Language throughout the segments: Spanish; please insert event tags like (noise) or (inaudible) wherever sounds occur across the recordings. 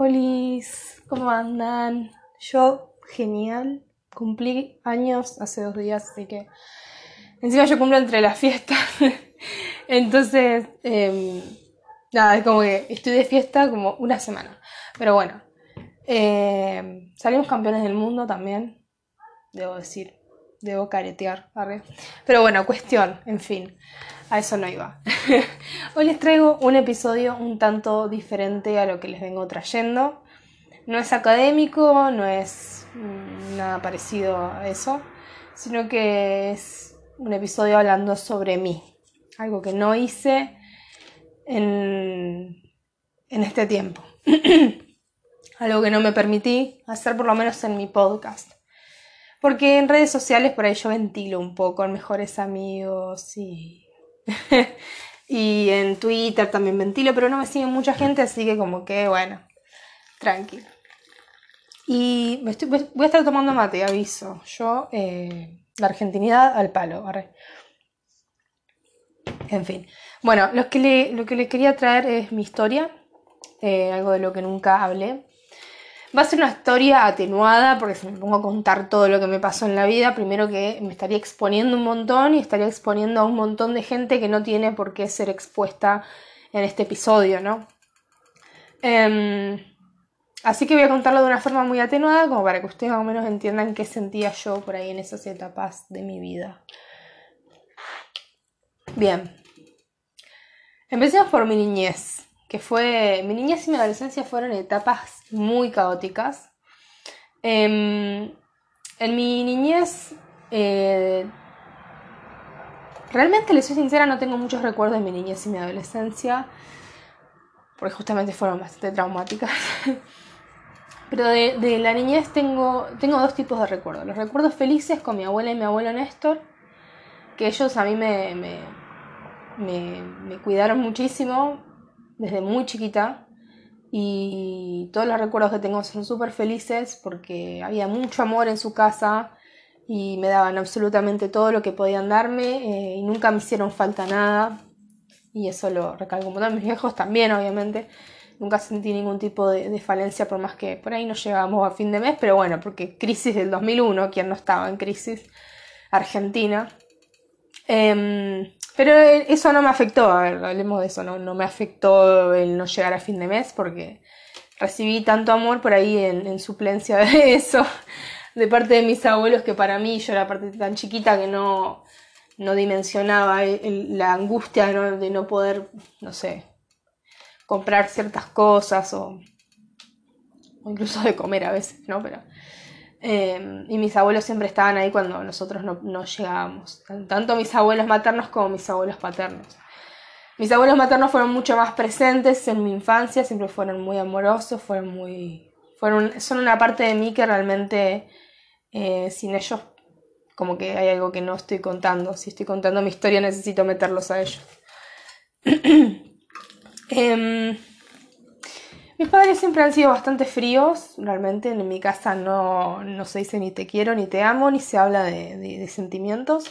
Olis, ¿cómo andan? Yo, genial. Cumplí años hace dos días, así que. Encima yo cumplo entre las fiestas. (laughs) Entonces, em, nada, es como que estoy de fiesta como una semana. Pero bueno, em, salimos campeones del mundo también, debo decir. Debo caretear, Pero bueno, cuestión, en fin a eso no iba. (laughs) Hoy les traigo un episodio un tanto diferente a lo que les vengo trayendo. No es académico, no es mm, nada parecido a eso, sino que es un episodio hablando sobre mí, algo que no hice en, en este tiempo, (clears throat) algo que no me permití hacer por lo menos en mi podcast. Porque en redes sociales por ahí yo ventilo un poco en mejores amigos y (laughs) y en Twitter también ventilo, pero no me sigue mucha gente, así que como que bueno, tranquilo. Y me estoy, voy a estar tomando mate, aviso. Yo, eh, la argentinidad al palo. En fin. Bueno, lo que, le, lo que le quería traer es mi historia, eh, algo de lo que nunca hablé. Va a ser una historia atenuada porque si me pongo a contar todo lo que me pasó en la vida, primero que me estaría exponiendo un montón y estaría exponiendo a un montón de gente que no tiene por qué ser expuesta en este episodio, ¿no? Em, así que voy a contarlo de una forma muy atenuada como para que ustedes más o menos entiendan qué sentía yo por ahí en esas etapas de mi vida. Bien. Empecemos por mi niñez que fue, mi niñez y mi adolescencia fueron etapas muy caóticas. Em, en mi niñez, eh, realmente, les soy sincera, no tengo muchos recuerdos de mi niñez y mi adolescencia, porque justamente fueron bastante traumáticas. (laughs) Pero de, la niñez tengo, tengo dos tipos de recuerdos. Los recuerdos felices con mi abuela y mi abuelo Néstor, que ellos a mí me, me, me cuidaron muchísimo, desde muy chiquita y todos los recuerdos que tengo son súper felices porque había mucho amor en su casa y me daban absolutamente todo lo que podían darme eh, y nunca me hicieron falta nada. Y eso lo recalco todos mis viejos también obviamente. Nunca sentí ningún tipo de, falencia por más que por ahí no llegábamos a fin de mes pero bueno porque crisis del 2001 quien no estaba en crisis Argentina em, pero eso no me afectó, a ver, hablemos de eso, no, no me afectó el no llegar a fin de mes porque recibí tanto amor por ahí en, suplencia de (laughs) eso, de parte de mis abuelos, que para mí yo era parte tan chiquita que no, no dimensionaba la angustia de no poder, no sé, comprar ciertas cosas o, o incluso de comer a veces, ¿no? Pero Em, y mis abuelos siempre estaban ahí cuando nosotros no, llegábamos. Tanto mis abuelos maternos como mis abuelos paternos. Mis abuelos maternos fueron mucho más presentes en mi infancia, siempre fueron muy amorosos, fueron muy. Fueron, son una parte de mí que realmente eh, sin ellos como que hay algo que no estoy contando. Si estoy contando mi historia necesito meterlos a ellos. (clears throat) Em, mis padres siempre han sido bastante fríos, realmente en mi casa no, se dice ni te quiero ni te amo, ni se habla de, sentimientos.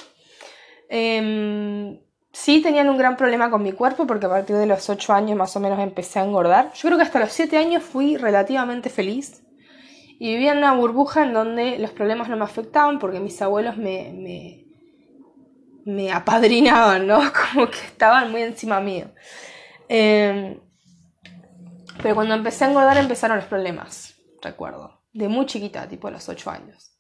Em, sí tenían un gran problema con mi cuerpo porque a partir de los 8 años más o menos empecé a engordar. Yo creo que hasta los 7 años fui relativamente feliz y vivía en una burbuja en donde los problemas no me afectaban porque mis abuelos me, apadrinaban, ¿no? (laughs) Como que estaban muy encima mío. Em, pero cuando empecé a engordar empezaron los problemas, recuerdo. De muy chiquita, tipo a los 8 años.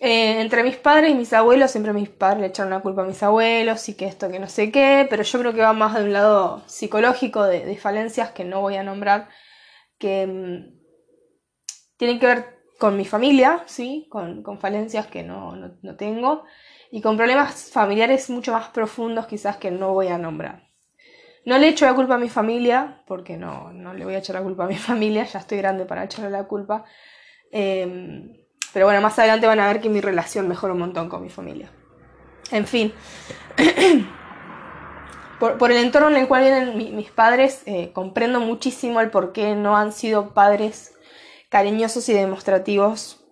Eh, entre mis padres y mis abuelos, siempre mis padres le echaron la culpa a mis abuelos y que esto, que no sé qué, pero yo creo que va más de un lado psicológico, de, falencias que no voy a nombrar, que mm, tienen que ver con mi familia, ¿sí? Con, falencias que no, no tengo, y con problemas familiares mucho más profundos quizás que no voy a nombrar. No le echo la culpa a mi familia, porque no, no le voy a echar la culpa a mi (laughs) familia, ya estoy grande para echarle la culpa. Em, pero bueno, más adelante van a ver que mi relación mejora un montón con mi familia. En fin, (clears throat) por, el entorno en el cual vienen mis padres, eh, comprendo muchísimo el por qué no han sido padres cariñosos y demostrativos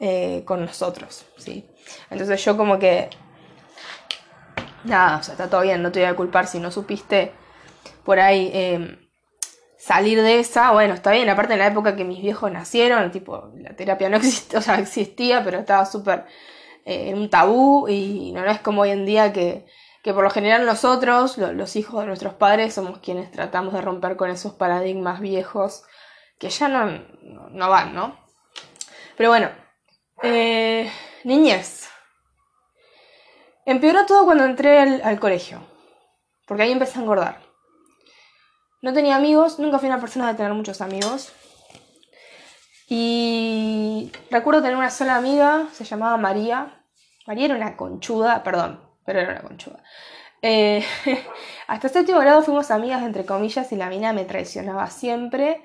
eh, con nosotros, ¿sí? Entonces yo como que... Nada, o sea, está todo bien, no te voy a culpar si no supiste por ahí em, salir de esa, bueno, está bien, aparte en la época que mis viejos nacieron, tipo, la terapia no (laughs) existía, pero estaba súper en un tabú y no, es como hoy en día que, que por lo general nosotros, los hijos de nuestros padres, somos quienes tratamos de romper con esos paradigmas viejos que ya no, no, van, ¿no? Pero bueno, eh, niñez. Empeoró todo cuando entré al, colegio, porque ahí empecé a engordar. No tenía amigos, nunca fui una persona de tener muchos amigos. Y recuerdo tener una sola amiga, se llamaba María. María era una conchuda, perdón, pero era una conchuda. Eh, (laughs) hasta séptimo grado fuimos amigas, entre comillas, y la mina me traicionaba siempre.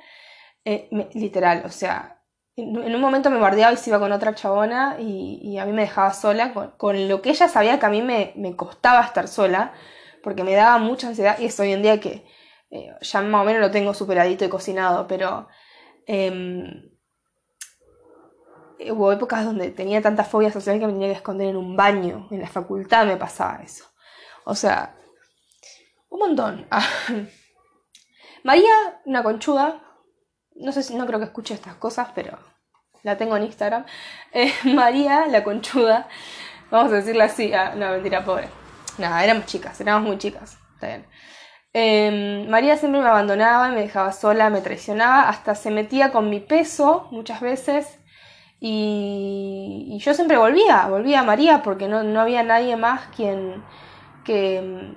Eh, literal, o sea, en, un momento me bardeaba y se iba con otra chabona y, a mí me dejaba sola con, lo que ella sabía que a mí me, costaba estar sola, porque me daba mucha ansiedad y es hoy en día que eh, ya más o menos lo tengo superadito y cocinado, pero em, hubo épocas donde tenía tanta fobia social que me tenía que esconder en un baño, en la facultad me pasaba eso. O sea, un montón. (laughs) María, una conchuda, no sé si, no creo que escuche estas cosas, pero la tengo en Instagram. Eh, (laughs) María, la conchuda, vamos a decirla así, ah, no, mentira, pobre. Nada, éramos chicas, éramos muy chicas, está bien. Em, María siempre me abandonaba, me dejaba sola, me traicionaba, hasta se metía con mi peso muchas veces. Y, yo siempre volvía, volvía a María porque no, no había nadie más quien que,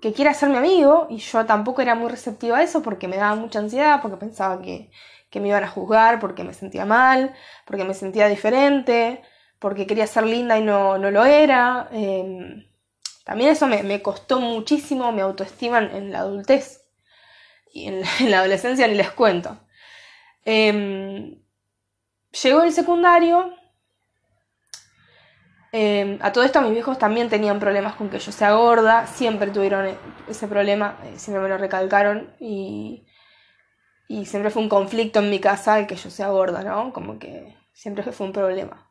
que quiera ser mi amigo y yo tampoco era muy receptiva a eso porque me daba mucha ansiedad, porque pensaba que, me iban a juzgar, porque me sentía mal, porque me sentía diferente, porque quería ser linda y no, lo era. Em, también eso me, costó muchísimo mi autoestima en, la adultez y (laughs) en, la adolescencia ni les cuento. Em, llegó el secundario Em, a todo esto mis viejos también tenían problemas con que yo sea gorda, siempre tuvieron ese problema, eh, siempre me lo recalcaron y, y siempre fue un conflicto en mi casa el que yo sea gorda, ¿no? Como que siempre fue un problema.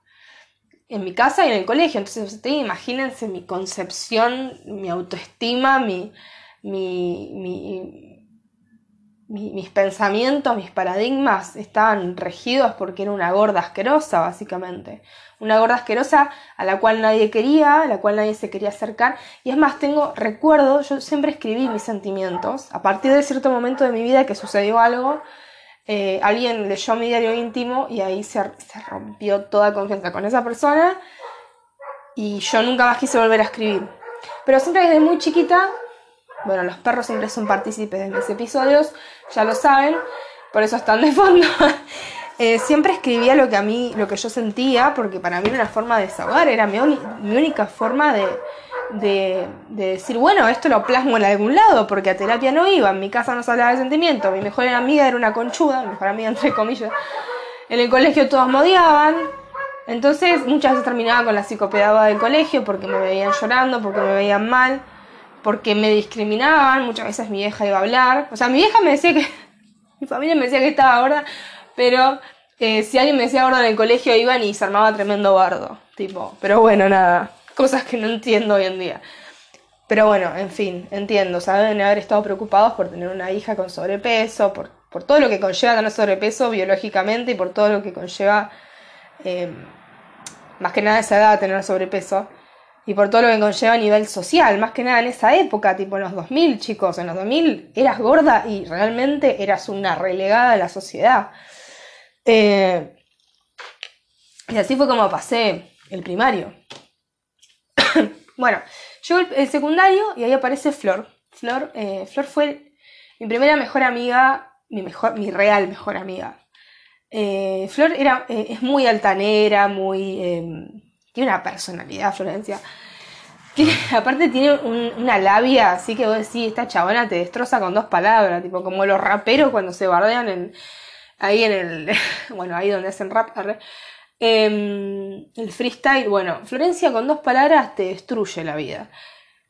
En mi casa y en el colegio, entonces ustedes imagínense mi concepción, mi autoestima, mi, mi mis pensamientos, mis paradigmas estaban regidos porque era una gorda asquerosa, básicamente. Una gorda asquerosa a la cual nadie quería, a la cual nadie se quería acercar. Y es más, tengo recuerdo, yo siempre escribí mis sentimientos. A partir de cierto momento de mi vida que sucedió algo, eh, alguien leyó mi diario íntimo y ahí se, se rompió toda confianza con esa persona. Y yo nunca más quise volver a escribir. Pero siempre desde muy chiquita bueno, los perros siempre son partícipes de mis episodios, ya lo saben, por eso están de fondo. (laughs) Eh, siempre escribía lo que a mí, lo que yo sentía, porque para mí era una forma de desahogar, era mi, única forma de, de, decir, bueno, esto lo plasmo en algún lado, porque a terapia no iba, en mi casa no se hablaba de sentimiento, mi mejor amiga era una conchuda, mi mejor amiga (laughs) entre comillas, en el colegio todos me odiaban, entonces muchas veces terminaba con la psicopedagoga del colegio porque me veían llorando, porque me veían mal porque me discriminaban, muchas veces mi vieja iba a hablar, o sea, mi vieja me decía que, (laughs) mi familia me decía que estaba gorda, pero eh, si alguien me decía gorda en el colegio iban y se armaba tremendo bardo, tipo, pero bueno, nada, cosas que no entiendo hoy en día. Pero bueno, en fin, entiendo, saben haber estado preocupados por tener una hija con sobrepeso, por, por todo lo que conlleva tener sobrepeso biológicamente y por todo lo que conlleva, eh, más que nada esa edad, tener sobrepeso y por todo lo que conlleva a nivel social, más que nada en esa época, tipo en los 2000, chicos, en los 2000 eras gorda y realmente eras una relegada de la sociedad. Eh, y así fue como pasé el primario. (coughs) bueno, llegó el, secundario y ahí aparece Flor. Flor, eh, Flor fue mi primera mejor amiga, mi, mejor, mi real mejor amiga. Eh, Flor era, es muy altanera, muy em, tiene una personalidad, Florencia. (laughs) aparte tiene una labia, así que vos decís, esta chabona te destroza con dos palabras, tipo como los raperos cuando se bardean en, ahí en el, (laughs) bueno, ahí donde hacen rap, em, el freestyle, bueno, Florencia con dos palabras te destruye la vida.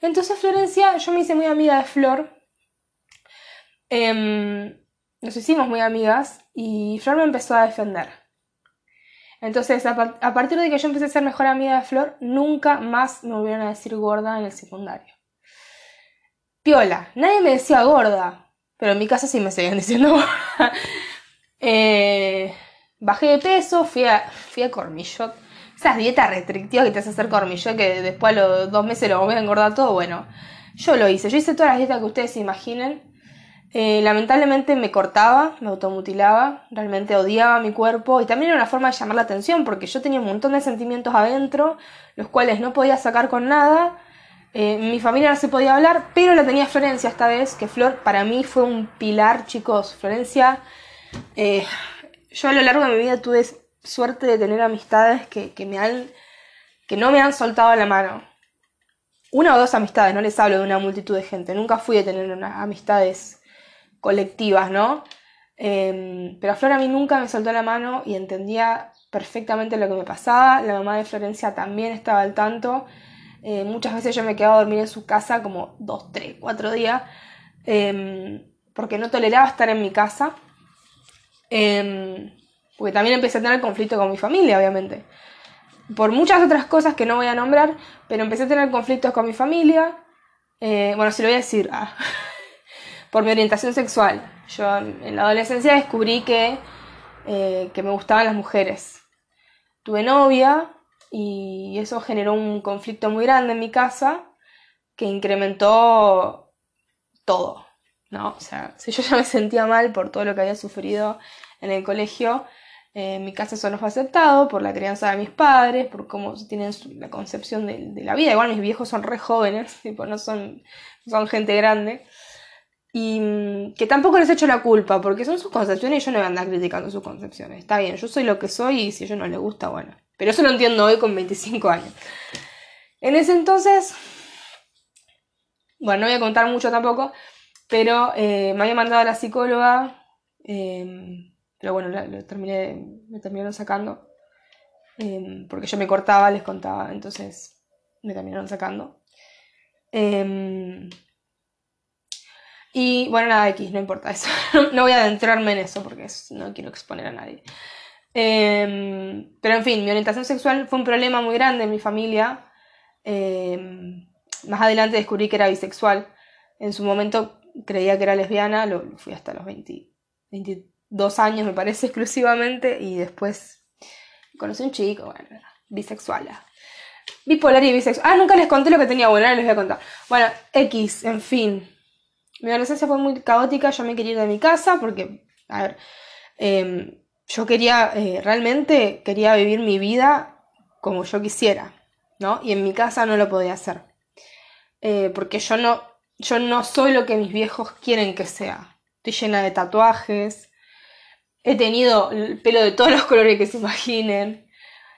Entonces Florencia, yo me hice muy amiga de Flor, em, nos hicimos muy amigas y Flor me empezó a defender. Entonces, a, partir de que yo empecé a ser mejor amiga de Flor, nunca más me volvieron a decir gorda en el secundario. Piola, nadie me decía gorda, pero en mi casa sí me seguían (laughs) diciendo eh, bajé de peso, fui a, fui a Cormillot. Esas dietas restrictivas que te hace hacer Cormillot, que después a los dos meses lo voy a engordar todo, bueno, yo lo hice. Yo hice todas las dietas que ustedes se imaginen. Eh, lamentablemente me cortaba, me automutilaba, realmente odiaba mi cuerpo y también era una forma de llamar la atención porque yo tenía un montón de sentimientos adentro, los cuales no podía sacar con nada. Eh, mi familia no se podía hablar, pero la tenía Florencia esta vez, que Flor para mí fue un pilar, chicos. Florencia, eh, yo a lo largo de mi vida tuve suerte de tener amistades que, que, me han, que no me han soltado la mano. Una o dos amistades, no les hablo de una multitud de gente. Nunca fui a tener amistades colectivas, ¿no? Em, pero Flor a mí nunca me soltó la mano y entendía perfectamente lo que me pasaba. La mamá de Florencia también estaba al tanto. Eh, muchas veces yo me quedaba a dormir en su casa como dos, tres, cuatro días, em, porque no toleraba estar en mi casa. Em, porque también empecé a tener conflicto con mi familia, obviamente. Por muchas otras cosas que no voy a nombrar, pero empecé a tener conflictos con mi familia. Eh, bueno, si lo voy a decir. Ah. (laughs) por mi orientación sexual. Yo en la adolescencia descubrí que, eh, que me gustaban las mujeres. Tuve novia y eso generó un conflicto muy grande en mi casa que incrementó todo, ¿no? O sea, si yo ya me sentía mal por todo lo que había sufrido en el colegio, eh, en mi casa eso no fue aceptado por la crianza de mis padres, por cómo tienen la concepción de, la vida. Igual mis viejos son re jóvenes, (laughs) no son, son gente grande. Y mm, que tampoco les echo la culpa, porque son sus concepciones y yo no voy a andar criticando sus concepciones. Está bien, yo soy lo que soy y si a ellos no les gusta, bueno. Pero eso lo entiendo hoy con 25 años. En ese entonces, bueno, no voy a contar mucho tampoco, pero eh, me había mandado a la psicóloga, em, pero bueno, lo, terminé, me terminaron sacando, em, porque yo me cortaba, les contaba, entonces me terminaron sacando. Em, y bueno, nada, X, no importa eso. (laughs) no voy a adentrarme en eso porque no quiero exponer a nadie. Pero en fin, mi orientación sexual fue un problema muy grande en mi familia. Más adelante descubrí que era bisexual. En su momento creía que era lesbiana, lo fui hasta los 20, 22 años, me parece, (laughs) exclusivamente. Y después conocí un chico, bueno, bisexual. Bipolar y bisexual. Ah, nunca les conté lo que tenía, bueno, ahora les voy a contar. Bueno, X, en fin. Mi adolescencia fue muy caótica, yo me quería ir de mi casa porque, a ver, em, yo quería, eh, realmente quería vivir mi vida como yo quisiera, ¿no? Y en mi casa no lo podía hacer. Eh, porque yo no, yo no soy lo que mis viejos quieren que sea. Estoy llena de tatuajes, he tenido el pelo de todos los colores que se imaginen.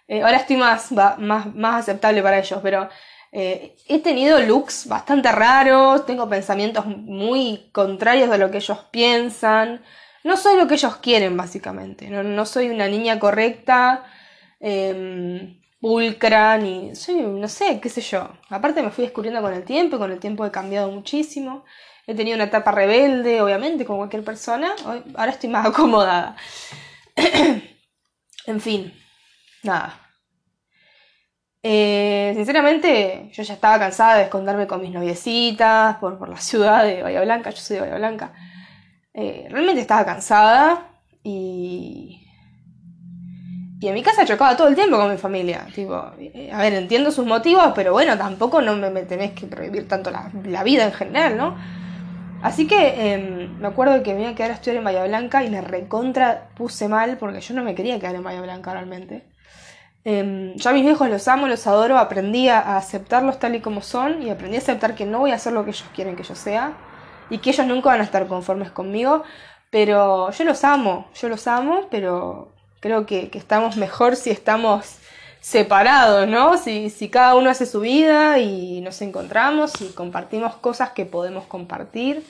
Eh, ahora estoy más, más, más aceptable para ellos, pero eh, he tenido looks bastante raros, tengo pensamientos muy contrarios de lo que ellos piensan. No soy lo que ellos quieren, básicamente. No, soy una niña correcta, eh, pulcra, ni. Soy, no sé, qué sé yo. Aparte, me fui descubriendo con el tiempo, y con el tiempo he cambiado muchísimo. He tenido una etapa rebelde, obviamente, como cualquier persona. Ahora estoy más (laughs) acomodada. (clears throat) en fin, nada. Eh, sinceramente, yo ya estaba cansada de esconderme con mis noviecitas por, por la ciudad de Bahía Blanca. Yo soy de Bahía Blanca. Eh, realmente estaba cansada y. Y en mi casa chocaba todo el tiempo con mi familia. Tipo, eh, a ver, entiendo sus motivos, pero bueno, tampoco no me, tenés que prohibir tanto la, vida en general, ¿no? Así que em, me acuerdo que me iba a quedar a estudiar en Bahía Blanca y me recontra puse mal porque yo no me quería quedar en Bahía Blanca realmente. Eh, yo a mis viejos los amo, los adoro, aprendí a aceptarlos tal y como son y aprendí a aceptar que no voy a hacer lo que ellos quieren que yo sea y que ellos nunca van a estar conformes conmigo, pero yo los amo, yo los amo, pero creo que, estamos mejor si estamos separados, ¿no? Si, si cada uno hace su vida y nos encontramos y compartimos cosas que podemos compartir.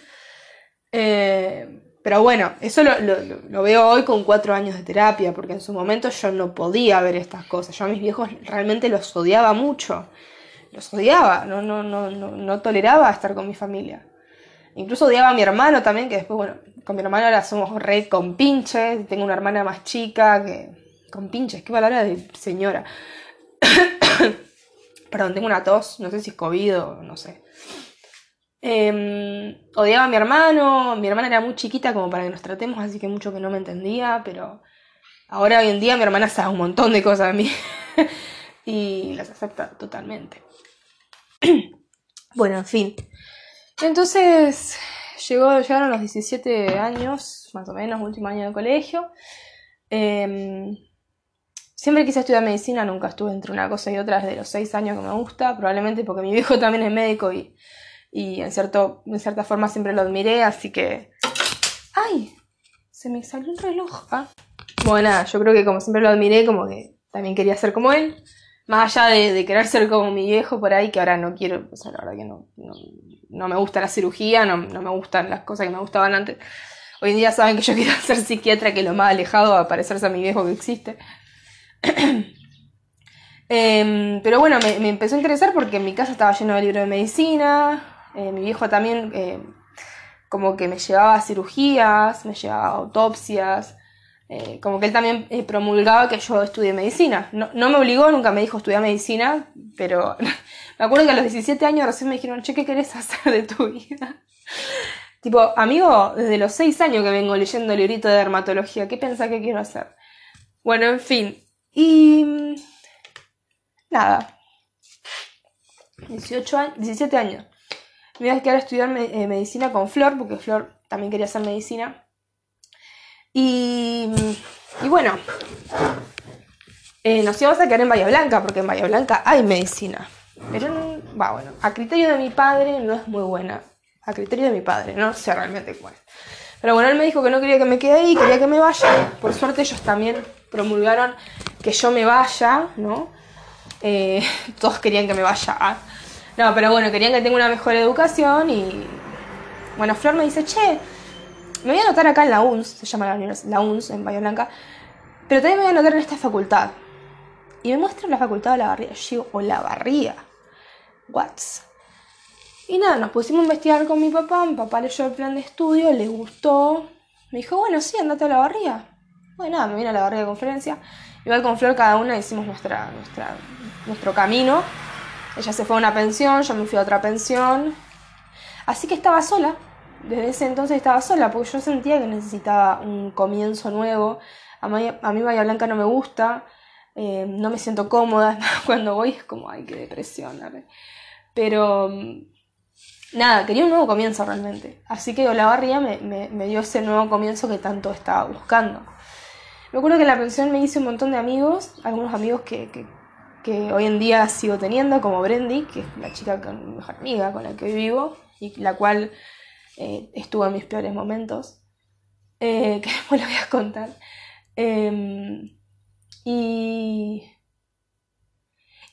Eh, pero bueno, eso lo, veo hoy con cuatro años de terapia, porque en su momento yo no podía ver estas cosas. Yo a mis viejos realmente los odiaba mucho. Los odiaba, no, no, no, no, no toleraba estar con mi familia. Incluso odiaba a mi hermano también, que después, bueno, con mi hermano ahora somos red con pinches. Tengo una hermana más chica que. Con pinches, qué palabra de señora. (coughs) Perdón, tengo una tos, no sé si es COVID o no sé. Em, odiaba a mi hermano, mi hermana era muy chiquita como para que nos tratemos, así que mucho que no me entendía, pero ahora hoy en día mi hermana sabe un montón de cosas de mí (laughs) y las acepta totalmente. (coughs) bueno, en fin. Entonces llegó, llegaron los 17 años, más o menos, último año de colegio. Em, siempre quise estudiar medicina, nunca estuve entre una cosa y otra desde los 6 años que me gusta, probablemente porque mi viejo (laughs) también es médico y y en, cierto, en cierta forma siempre lo admiré, así que... ¡Ay! Se me salió un reloj. Ah. Bueno, nada, yo creo que como siempre lo admiré, como que también quería ser como él. Más allá de, querer ser como mi viejo por ahí, que ahora no quiero, o sea, la verdad que no, no, me gusta la cirugía, no, no, me gustan las cosas que me gustaban antes. Hoy en día saben que yo (laughs) quiero ser psiquiatra, que es lo más alejado a parecerse a mi viejo que existe. (clears throat) Em, pero bueno, me, empezó a interesar porque mi casa estaba lleno de libros de medicina, eh, mi viejo también eh, como que me llevaba a cirugías, me llevaba a autopsias, eh, como que él también promulgaba que yo estudie medicina. No, me obligó, nunca me dijo estudiar medicina, pero (laughs) me acuerdo que a los 17 años recién me dijeron, che, ¿qué querés hacer de tu vida? (laughs) tipo, amigo, desde los 6 años que vengo leyendo el librito de dermatología, ¿qué pensás que quiero hacer? Bueno, en fin. Y... Nada. 18 años, 17 años me iba a quedar a estudiar eh, medicina con Flor, porque Flor también quería hacer medicina. Y, y bueno, eh, nos íbamos a quedar en Bahía Blanca, porque en Bahía Blanca hay medicina. Pero, va, bueno, a criterio de mi padre no es muy buena. A criterio de mi padre, no sé realmente cuál. Pero bueno, él me dijo que no quería que me quede ahí, quería que me vaya. Por suerte ellos también promulgaron que yo me vaya, ¿no? Eh, (laughs) todos querían que me vaya. No, pero bueno, querían que tenga una mejor educación y. Bueno, Flor me dice, che, me voy a anotar acá en la UNS, se llama la, la UNS en Bahía Blanca, pero también me voy a anotar en esta facultad. Y me muestra la facultad de la barría. Yo o la barría. What? Y nada, nos pusimos a investigar con mi papá. Mi papá leyó el plan de estudio, le gustó. Me dijo, bueno, sí, andate a la barría. Bueno, nada, me vine a la barría de conferencia. Igual con Flor cada una hicimos nuestra, nuestra, nuestro camino. Ella se fue a una pensión, yo me fui a otra pensión. Así que estaba sola. Desde ese entonces estaba sola porque yo sentía que necesitaba un comienzo nuevo. A mí, a mí Blanca no me gusta. Eh, no me siento cómoda. (laughs) Cuando voy es como, ay, qué depresión. Pero nada, quería un nuevo comienzo realmente. Así que Olavarría me, me, me, dio ese nuevo comienzo que tanto estaba buscando. Me acuerdo que en la pensión me hice un montón de amigos, algunos amigos que, que hoy en día sigo teniendo, como Brendy, que es la chica con mi mejor amiga con la que hoy vivo y la cual eh, estuvo en mis peores momentos, eh, (laughs) que después lo voy a contar. Em, y,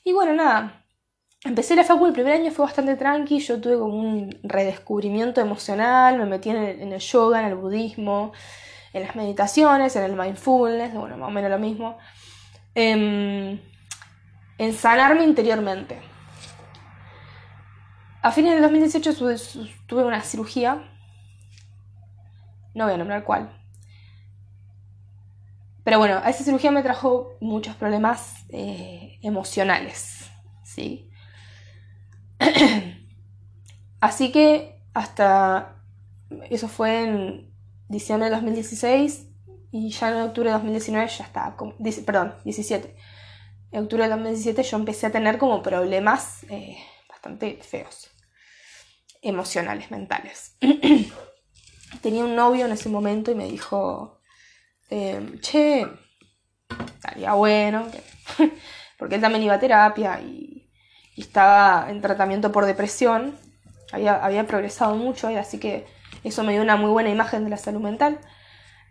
y bueno, nada, empecé la facu, el primer año fue bastante tranqui, yo tuve como un redescubrimiento emocional, me metí en el, en el yoga, en el budismo, en las meditaciones, en el mindfulness, bueno, más o menos lo mismo. Eh, en sanarme interiormente. A fines del 2018 tuve una cirugía, no voy a nombrar cuál, pero bueno, esa cirugía me trajo muchos problemas eh, emocionales, ¿sí? (clears throat) Así que hasta, eso fue en diciembre de 2016 y ya en octubre de 2019 ya estaba, perdón, 17 en octubre de 2017 yo empecé a tener como problemas eh, bastante feos, emocionales, mentales. (clears throat) Tenía un novio en ese momento y me dijo, em, che, estaría bueno, (laughs) porque él también iba a terapia y, estaba en tratamiento por depresión, había, progresado mucho y así que eso me dio una muy buena imagen de la salud mental.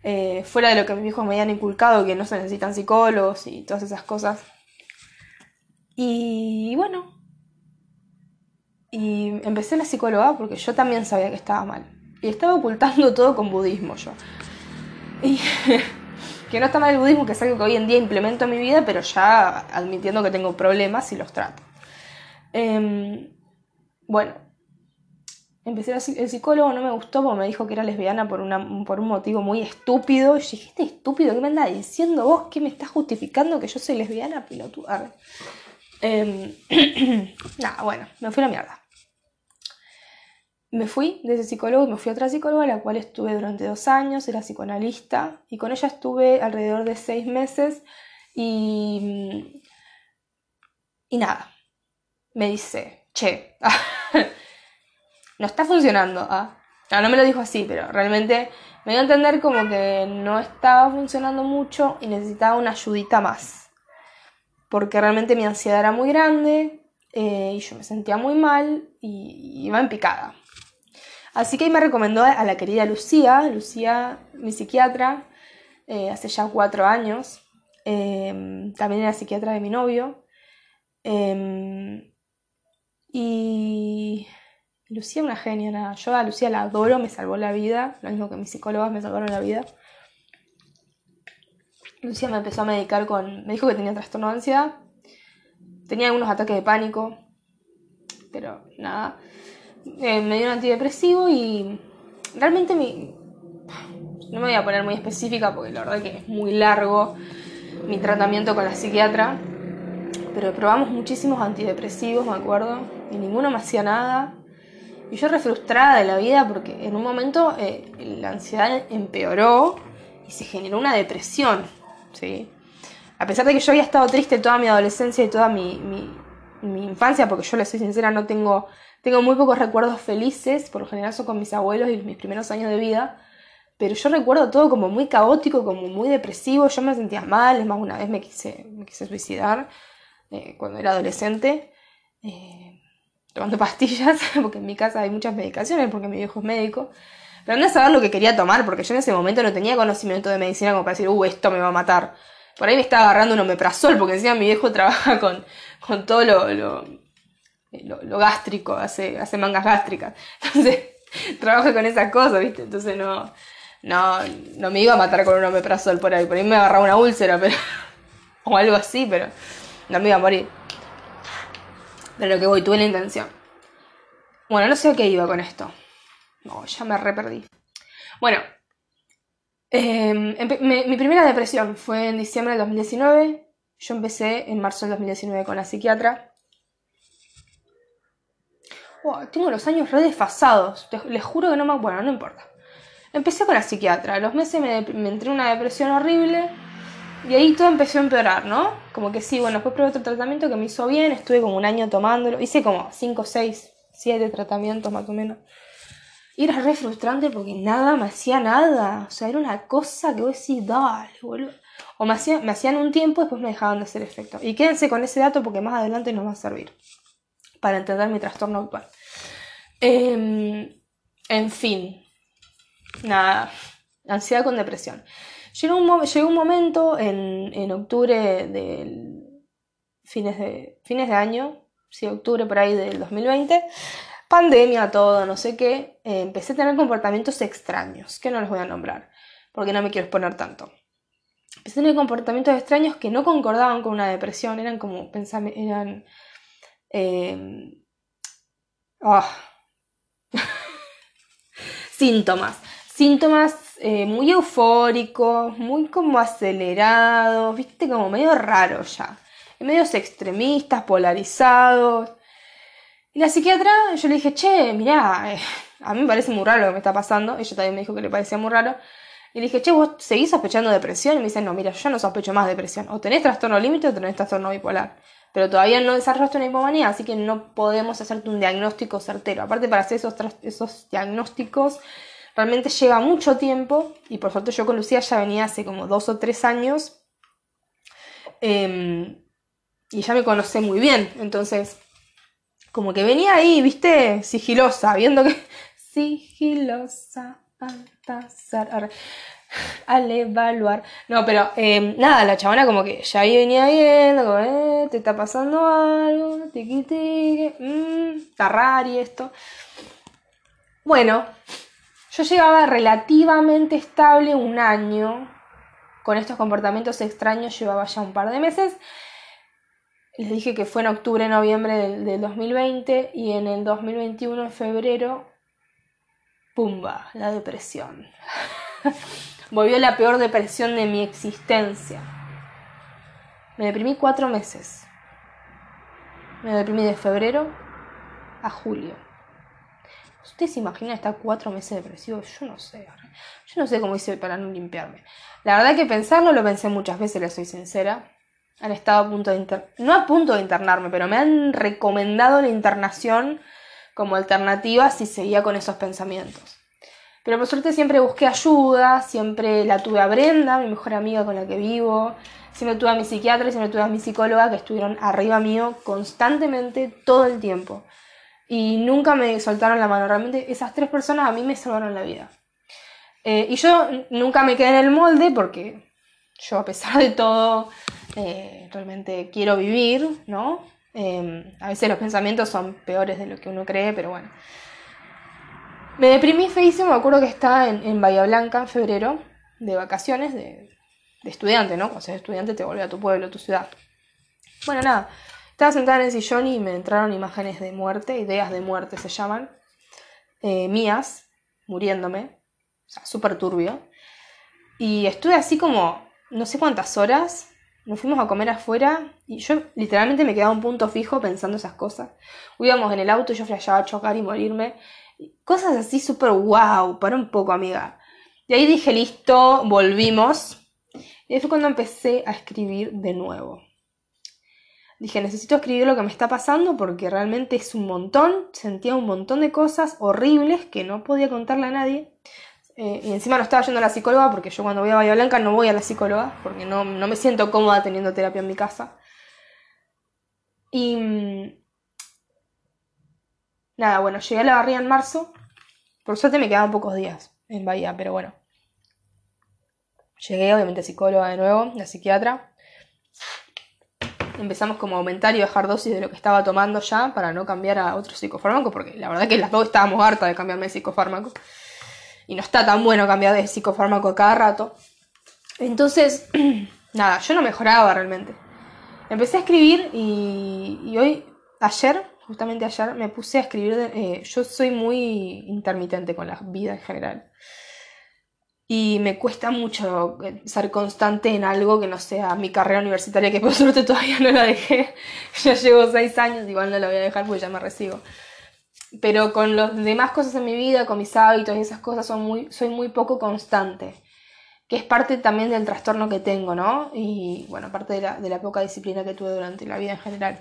Eh, fuera de lo que mis hijos me habían inculcado, que no se necesitan psicólogos y todas esas cosas, y bueno, y empecé la psicóloga porque yo también sabía que estaba mal. Y estaba ocultando (laughs) todo con budismo yo. Y (laughs) que no está mal el budismo, que es algo que hoy en día implemento en mi vida, pero ya admitiendo que tengo problemas y los trato. Em, bueno, empecé el psicólogo, no me gustó porque me dijo que era lesbiana por, una, por un motivo muy estúpido. Y yo dije, este estúpido, ¿qué me anda diciendo vos? ¿Qué me estás justificando que yo soy lesbiana? Pilotuda. (clears throat) Eh, nada, bueno, me fui a la mierda. me fui de ese psicólogo y me fui a otra psicóloga, la cual estuve durante dos años, era psicoanalista, y con ella estuve alrededor de seis meses y... Y nada, me dice, che, (laughs) no está funcionando. ¿ah? No, no me lo dijo así, pero realmente me dio a entender como que no estaba funcionando mucho y necesitaba una ayudita más. Porque realmente mi ansiedad era muy grande eh, y yo me sentía muy mal y iba en picada. Así que ahí me recomendó a la querida Lucía, Lucía, mi psiquiatra, eh, hace ya cuatro años. Eh, también era psiquiatra de mi novio. y Lucía una genia, nada. Yo a Lucía la adoro, me salvó la vida, lo mismo que mis psicólogas me salvaron la vida. Lucía me empezó a medicar con. Me dijo que tenía trastorno de ansiedad. Tenía algunos ataques de pánico. Pero nada. Eh, me dio un antidepresivo y. Realmente mi. No me voy a poner muy específica porque la verdad que es muy largo mi tratamiento con la psiquiatra. Pero probamos muchísimos antidepresivos, me acuerdo. Y ninguno me hacía nada. Y yo re frustrada de la vida porque en un momento eh, la ansiedad empeoró y se generó una depresión, A pesar de que yo había estado triste toda mi adolescencia y toda mi, infancia, porque yo le soy sincera, no tengo, tengo muy pocos recuerdos felices, por lo general son con mis abuelos y mis primeros años de vida, pero yo recuerdo todo como muy caótico, como muy depresivo, yo me sentía mal, es más, una vez me quise, me quise suicidar eh, cuando era adolescente. Eh, tomando (laughs) pastillas, porque en mi casa hay muchas medicaciones, porque mi viejo es médico. Pero anda a saber lo que quería tomar, porque yo en ese momento no tenía conocimiento de medicina como para decir, uh, esto me va a matar. Por ahí me estaba agarrando un omeprazol, porque encima mi viejo (laughs) trabaja con, con todo lo, lo, gástrico, hace, hace mangas gástricas. (laughs) Entonces, trabaja con esas cosas, ¿viste? Entonces no, no, no me iba a matar con un omeprazol por ahí. Por ahí me agarraba una úlcera, pero, (laughs) o algo así, pero no me iba a morir de lo que voy, tuve la intención. Bueno, no sé a qué iba con esto. No, ya me re perdí. Bueno, em, mi primera depresión fue en diciembre del 2019. Yo empecé en marzo del 2019 con la psiquiatra. tengo los años re desfasados. Les juro que no me... Bueno, no importa. Empecé con la psiquiatra. A los meses me, me entré en una depresión horrible. Y ahí todo empezó a empeorar, ¿no? Como que sí, bueno, después probé otro tratamiento que me hizo bien, estuve como un año tomándolo, hice como 5, 6, 7 tratamientos más o menos. Y era re frustrante porque nada me hacía nada. O sea, era una cosa que vos decís, dale, boludo. O me, hacía, me hacían un tiempo y después me dejaban de hacer efecto. Y quédense con ese dato porque más adelante nos va a servir para entender mi trastorno actual. Em, en fin, nada, ansiedad con depresión. Llegó un, momento en, octubre del fines de, fines de año, sí, octubre por ahí del 2020, pandemia, todo, no sé qué, eh, empecé a tener comportamientos extraños, que no los voy a nombrar, porque no me quiero exponer tanto. Empecé a tener comportamientos extraños que no concordaban con una depresión, eran como eran... Eh, ah, (laughs) síntomas síntomas eh, muy eufóricos, muy como acelerados, viste, como medio raros ya, medios extremistas, polarizados. Y la psiquiatra, yo le dije, che, mirá, eh, a mí me parece muy raro lo que me está pasando, ella también me dijo que le parecía muy raro. Y le dije, che, vos seguís sospechando depresión. Y me dice, no, mira, yo no sospecho más depresión. O tenés trastorno límite o tenés trastorno bipolar. Pero todavía no desarrollaste una hipomanía, así que no podemos hacerte un diagnóstico certero. Aparte, para hacer esos, esos diagnósticos Realmente lleva mucho tiempo y por suerte yo con Lucía ya venía hace como dos o tres años em, y ya me conocí muy bien. Entonces, como que venía ahí, viste, sigilosa, viendo que... (laughs) Sigilosa, al (sighs) al evaluar. No, pero em, nada, la chabona como que ya ahí venía viendo, como, eh, te está pasando algo, tiqui tiqui, mmm, raro y esto. Bueno, yo llevaba relativamente estable un año con estos comportamientos extraños, llevaba ya un par de meses. Les dije que fue en octubre, noviembre del, 2020 y en el 2021, en febrero, ¡pumba! La depresión. (laughs) Volvió la peor depresión de mi existencia. Me deprimí cuatro meses. Me deprimí de febrero a julio ¿Ustedes se imaginan estar cuatro meses depresivo? Yo no sé. Yo no sé cómo hice para no limpiarme. La verdad que pensarlo lo pensé muchas veces, le soy sincera. Han estado a punto de inter... no a punto de internarme, pero me han recomendado la internación como alternativa si seguía con esos pensamientos. Pero por suerte siempre busqué ayuda, siempre la tuve a Brenda, mi mejor amiga con la que vivo, siempre tuve a mi psiquiatra siempre tuve a mi psicóloga que estuvieron arriba mío constantemente todo el tiempo. Y nunca me soltaron la mano. Realmente esas tres personas a mí me salvaron la vida. Eh, y yo nunca me quedé en el molde porque yo a pesar de todo eh, realmente quiero vivir, ¿no? Em, a veces los pensamientos son peores de lo que uno cree, pero bueno. Me deprimí feísimo, me acuerdo que estaba en, Bahía Blanca en febrero, de vacaciones, de, estudiante, ¿no? Cuando seas estudiante te vuelve a tu pueblo, a tu ciudad. Bueno, nada, estaba sentada en el sillón y me entraron imágenes de muerte, ideas de muerte se llaman, eh, mías, muriéndome, o sea, súper turbio. Y estuve así como no sé cuántas horas, nos fuimos a comer afuera y yo literalmente me quedaba un punto fijo pensando esas cosas. Íbamos en el auto y yo flasheaba a chocar y morirme. Cosas así súper wow, para un poco, amiga. Y ahí dije, listo, volvimos. Y ahí fue cuando empecé a escribir de nuevo. Dije, necesito escribir lo que me está pasando porque realmente es un montón. Sentía un montón de cosas horribles que no podía contarle a nadie. Eh, y encima no estaba yendo a la psicóloga porque yo cuando voy a Bahía Blanca no voy a la psicóloga porque no, me siento cómoda teniendo terapia en mi casa. Y mm, nada, bueno, llegué a la barriga en marzo. Por suerte me quedaban pocos días en Bahía, pero bueno. Llegué, obviamente, psicóloga de nuevo, la psiquiatra. Empezamos como a aumentar y bajar dosis de lo que estaba tomando ya para no cambiar a otro psicofármaco, porque la verdad que las dos estábamos hartas de cambiarme de psicofármaco y no está tan bueno cambiar de psicofármaco cada rato. Entonces, (clears throat) nada, yo no mejoraba realmente. Empecé a escribir y, hoy, ayer, justamente ayer, me puse a escribir. Eh, yo soy muy intermitente con la vida en general. Y me cuesta mucho eh, ser constante en algo que no sea mi carrera universitaria, que por (laughs) suerte todavía no la dejé. (laughs) ya llevo seis años, igual no la voy a dejar porque ya me recibo pero con las demás cosas en mi vida, con mis hábitos y esas cosas, son muy, soy muy poco constante, que es parte también del trastorno que tengo, ¿no? Y bueno, parte de la, de la poca disciplina que tuve durante la vida en general.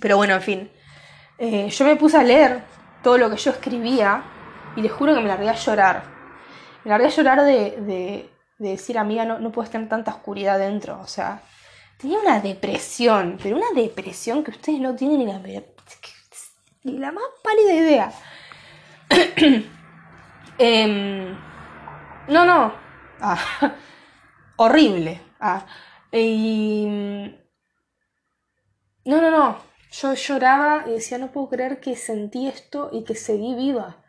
Pero bueno, en fin, eh, yo me puse a leer todo lo que yo escribía y les juro que me largué a llorar. Me largué a llorar de, de, de decir, amiga, no, no puedes tener tanta oscuridad dentro, o sea... Tenía una depresión, pero una depresión que ustedes no tienen ni la ni la más pálida idea. (coughs) Em, no, no. Ah, (laughs) horrible. Ah, y... No, no, no. Yo lloraba y decía, no puedo creer que sentí esto y que seguí viva.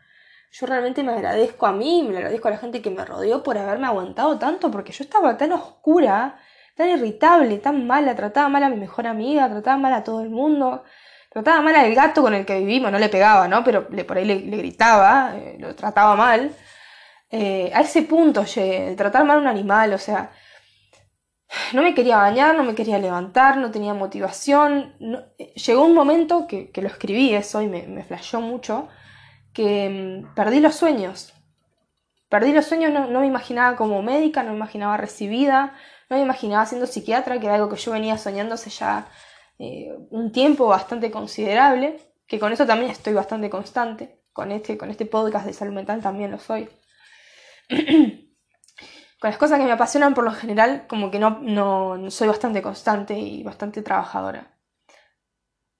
Yo realmente me agradezco a mí, me agradezco a la gente que me rodeó por haberme aguantado tanto, porque yo estaba tan oscura, tan irritable, tan mala, trataba mal a mi mejor amiga, trataba mal a todo el mundo. Trataba mal al gato con el que vivimos, no le pegaba, ¿no? Pero por ahí le, gritaba, eh, lo trataba mal. Eh, a ese punto llegué, tratar mal a un animal, o sea, no me quería bañar, no me quería levantar, no tenía motivación. Eh, llegó un momento que, lo escribí eso y me, me mucho, que mm, perdí los sueños. Perdí los sueños, no, no, me imaginaba como médica, no me imaginaba recibida, no me imaginaba siendo psiquiatra, que era algo que yo venía soñándose ya eh, un tiempo bastante considerable, que con eso también estoy bastante constante, con este, con este podcast de salud mental también lo soy. (clears throat) con las cosas que me apasionan por lo general, como que no, no soy bastante constante y bastante trabajadora.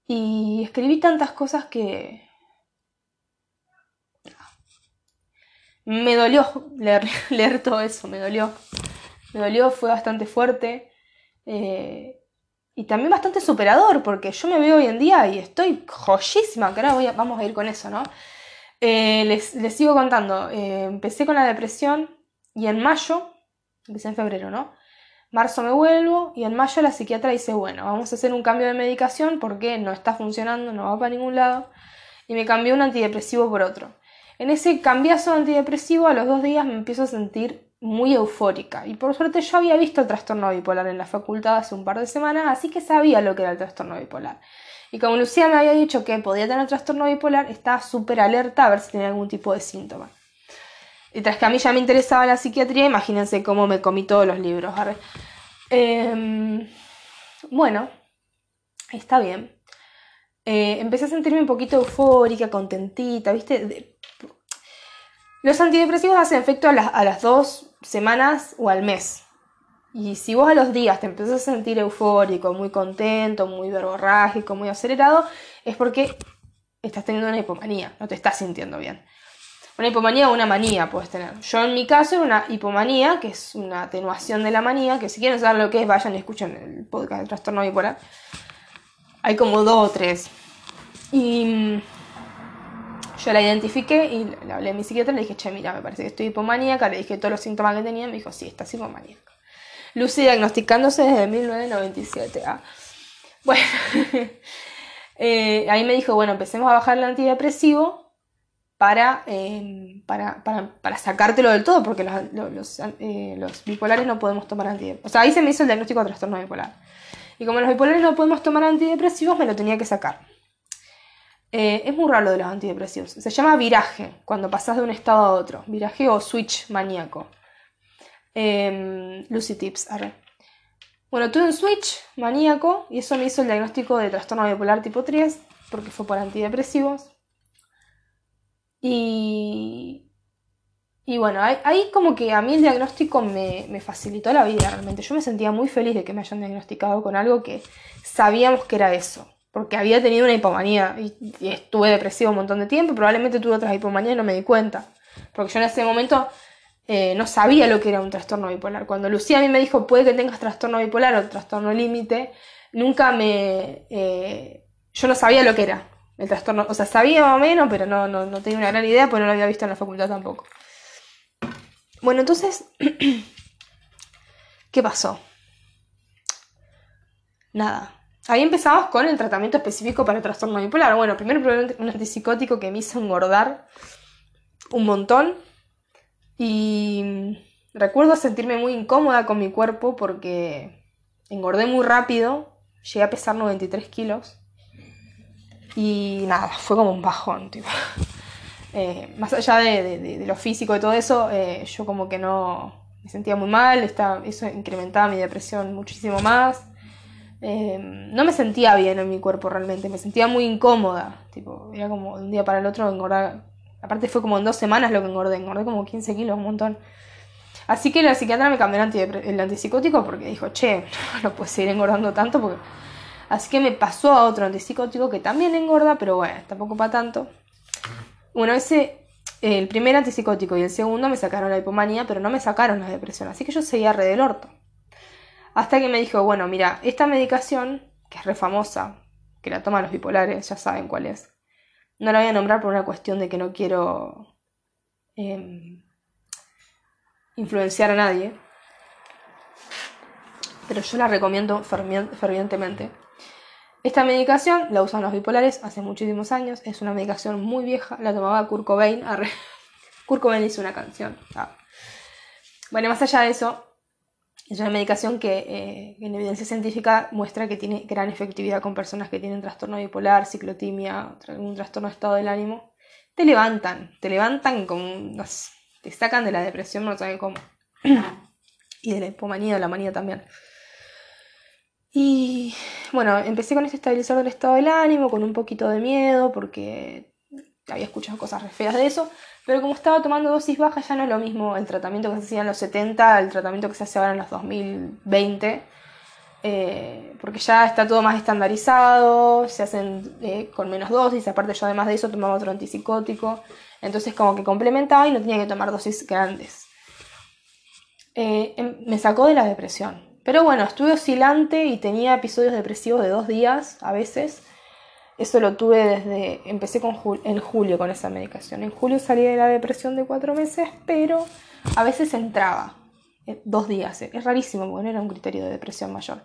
Y escribí tantas cosas que... Me dolió leer, (laughs) leer todo eso, me dolió. Me dolió, fue bastante fuerte. Eh, y también bastante superador, porque yo me veo hoy en día y estoy joyísima, que ahora voy vamos a ir con eso, ¿no? Eh, les, sigo contando, eh, empecé con la depresión y en mayo, empecé en febrero, ¿no? Marzo me vuelvo y en mayo la psiquiatra dice, bueno, vamos a hacer un cambio de medicación porque no está funcionando, no va para ningún lado, y me cambió un antidepresivo por otro. En ese cambiazo de antidepresivo, a los dos días me empiezo a sentir muy eufórica. Y por suerte yo había visto el trastorno bipolar en la facultad hace un par de semanas, así que sabía lo que era el trastorno bipolar. Y como Lucía me había dicho que podía tener trastorno bipolar, estaba súper alerta a ver si tenía algún tipo de síntoma. Y tras que a mí ya me interesaba la psiquiatría, imagínense cómo me comí todos los libros. Em, bueno, está bien. Eh, empecé a sentirme un poquito eufórica, contentita, ¿viste? Los antidepresivos hacen efecto a las, dos semanas o al mes. Y si vos a los días te empezás a sentir eufórico, muy contento, muy verborrágico, muy acelerado, es porque estás teniendo una hipomanía, no te estás sintiendo bien. Una hipomanía o una manía puedes tener. Yo en mi caso era una hipomanía, que es una atenuación de la manía, que si quieren saber lo que es, vayan y escuchen el podcast del trastorno bipolar. Hay como dos o tres. Y yo la identifiqué y le hablé a mi psiquiatra y le dije, che, mira, me parece que estoy hipomaníaca. Le dije todos los síntomas que tenía. Me dijo, sí, estás hipomaníaca. Lucy diagnosticándose desde 1997. Ah. Bueno, (laughs) eh, ahí me dijo, bueno, empecemos a bajar el antidepresivo para, em, para, para, sacártelo del todo, porque los, los, eh, los, bipolares no podemos tomar antidepresivos. O sea, ahí se me hizo el diagnóstico de trastorno bipolar. Y como los bipolares no podemos tomar antidepresivos, me lo tenía que sacar. Eh, es muy raro de los antidepresivos. Se llama viraje, cuando pasas de un estado a otro. Viraje o switch maníaco. Em, Lucy Tips, arre. Bueno, tuve un switch maníaco y eso me hizo el diagnóstico de trastorno bipolar tipo 3, porque fue por antidepresivos. Y, y bueno, ahí, como que a mí el diagnóstico me, me, facilitó la vida realmente. Yo me sentía muy feliz de que me hayan diagnosticado con algo que sabíamos que era eso porque había tenido una hipomanía y, estuve depresivo un montón de tiempo, probablemente tuve otras hipomanías y no me di cuenta, porque yo en ese momento eh, no sabía lo que era un trastorno bipolar. Cuando Lucía a mí me dijo, puede que tengas trastorno bipolar o trastorno límite, nunca me... Eh, yo no sabía lo que era el trastorno, o sea, sabía más o menos, pero no, no, no tenía una gran idea, porque no lo había visto en la facultad tampoco. Bueno, entonces, (clears throat) ¿qué pasó? Nada, Ahí empezamos con el tratamiento específico para el trastorno bipolar. Bueno, primero un antipsicótico que me hizo engordar un montón. Y recuerdo sentirme muy incómoda con mi cuerpo porque engordé muy rápido. Llegué a pesar 93 kilos. Y nada, fue como un bajón, (laughs) eh, más allá de, lo físico y todo eso, eh, yo como que no me sentía muy mal, eso incrementaba mi depresión muchísimo más. Em, no me sentía bien en mi cuerpo realmente, me sentía muy incómoda. Tipo, era como de un día para el otro engordar. Aparte fue como en dos semanas lo que engordé, engordé como 15 kilos, un montón. Así que la psiquiatra me cambió el, antipsicótico porque dijo, che, (laughs) no puedes seguir engordando tanto. Porque... Así que me pasó a otro antipsicótico que también engorda, pero bueno, tampoco para tanto. Bueno, ese, el primer antipsicótico y el segundo me sacaron la hipomanía, pero no me sacaron la depresión. Así que yo seguía re del orto. Hasta que me dijo, bueno, mira, esta medicación, que es re famosa, que la toman los bipolares, ya saben cuál es. No la voy a nombrar por una cuestión de que no quiero em, influenciar a nadie. Pero yo la recomiendo fervientemente. Esta medicación la usan los bipolares hace muchísimos años. Es una medicación muy vieja. La tomaba Kurt Cobain. (laughs) Kurt Cobain hizo una canción. Ah. Bueno, más allá de eso, es una medicación que eh, en evidencia científica muestra que tiene gran efectividad con personas que tienen trastorno bipolar, ciclotimia, algún trastorno de estado del ánimo. Te levantan, te levantan como... te sacan de la depresión, no saben cómo. (clears throat) y de la hipomanía, de la manía también. Y bueno, empecé con este estabilizador del estado del ánimo, con un poquito de miedo, porque había escuchado cosas feas de eso. Pero como estaba tomando dosis bajas, ya no es lo mismo el tratamiento que se hacía en los 70 al tratamiento que se hace ahora en los 2020. Eh, porque ya está todo más estandarizado, se hacen eh, con menos dosis, aparte yo además de eso tomaba otro antipsicótico, entonces como que complementaba y no tenía que tomar dosis grandes. Eh, em, me sacó de la depresión. Pero bueno, estuve oscilante y tenía episodios depresivos de dos días a veces, eso lo tuve desde, empecé con en julio con esa medicación. En julio salí de la depresión de cuatro meses, pero a veces entraba, eh, dos días. Es rarísimo porque no era un criterio de depresión mayor.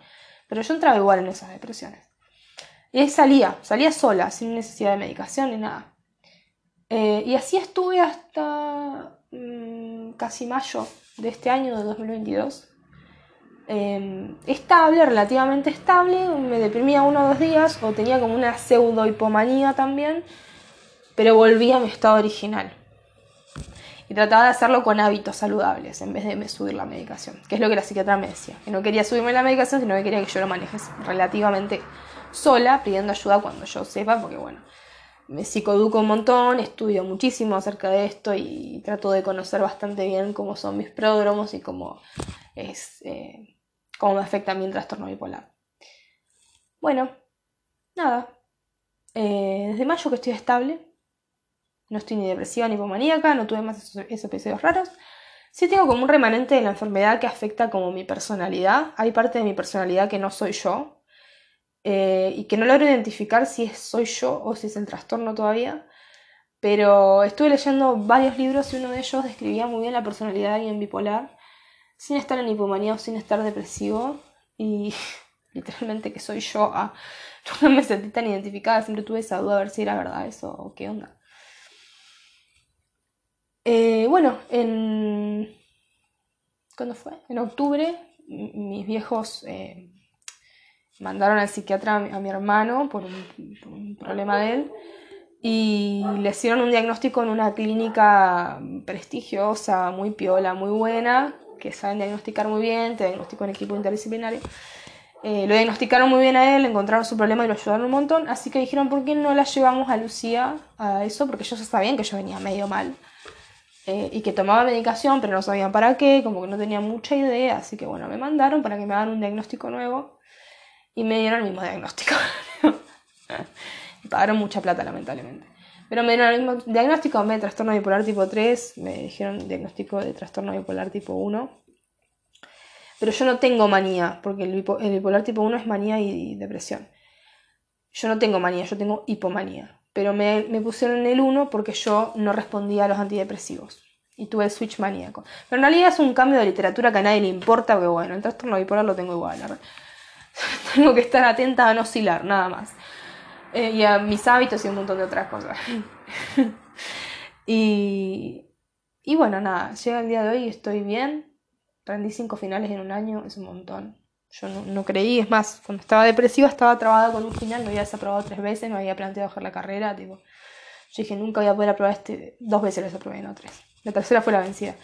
Pero yo entraba igual en esas depresiones. Y salía, salía sola, sin necesidad de medicación ni nada. Eh, y así estuve hasta mm, casi mayo de este año, de 2022. Em, estable, relativamente estable, me deprimía uno o dos días o tenía como una pseudo hipomanía también, pero volví a mi estado original. Y trataba de hacerlo con hábitos saludables en vez de subir la medicación, que es lo que la psiquiatra me decía, que no quería subirme la medicación, sino que quería que yo lo maneje relativamente sola, pidiendo ayuda cuando yo sepa, porque bueno, me psicoeduco un montón, estudio muchísimo acerca de esto y trato de conocer bastante bien cómo son mis pródromos y cómo, es, eh, cómo me afecta mi trastorno bipolar. Bueno, nada. Eh, desde mayo que estoy estable. No estoy ni depresiva ni hipomaníaca, no tuve más esos, episodios raros. Sí tengo como un remanente de la enfermedad que afecta como mi personalidad. Hay parte de mi personalidad que no soy yo, eh, y que no logro identificar si soy yo o si es el trastorno todavía. Pero estuve leyendo varios libros y uno de ellos describía muy bien la personalidad de alguien bipolar, sin estar en hipomanía o sin estar depresivo. Y (laughs) literalmente que soy yo. Ah, no me sentí tan identificada, siempre tuve esa duda a ver si era verdad eso o qué onda. Eh, bueno, en... ¿Cuándo fue? En octubre, mis viejos eh, mandaron al psiquiatra a mi, hermano por un, problema de él y le hicieron un diagnóstico en una clínica prestigiosa, muy piola, muy buena, que saben diagnosticar muy bien, te diagnosticó en equipo interdisciplinario. Eh, lo diagnosticaron muy bien a él, encontraron su problema y lo ayudaron un montón, así que dijeron, ¿por qué no la llevamos a Lucía a eso? Porque ellos sabían que yo venía medio mal. Eh, y que tomaba medicación, pero no sabían para qué, como que no tenía mucha idea, así que bueno, me mandaron para que me hagan un diagnóstico nuevo y me dieron el mismo diagnóstico. (laughs) pagaron mucha plata, lamentablemente. Pero me me de trastorno bipolar tipo 3, me dijeron diagnóstico de trastorno bipolar tipo 1. Pero yo no tengo manía, porque el, bipolar tipo 1 es manía y, depresión. Yo no tengo manía, yo tengo hipomanía. Pero me, me pusieron el 1 porque yo no respondía a los antidepresivos y tuve el switch maníaco. Pero en realidad es un cambio de literatura que a nadie le importa, porque bueno, el trastorno bipolar lo tengo igual. (laughs) Tengo que estar atenta a no oscilar, nada más. Eh, y a mis hábitos y un montón de otras cosas. (laughs) y, y bueno, nada, llega el día de hoy y estoy bien. Rendí cinco finales en un año, es un montón. Yo no, creí, es más, cuando estaba depresiva estaba trabada con un final, me había desaprobado tres veces, me había planteado dejar la carrera, tipo. Yo dije, nunca voy a poder aprobar este, dos veces lo desaprobé, no tres. La tercera fue la vencida.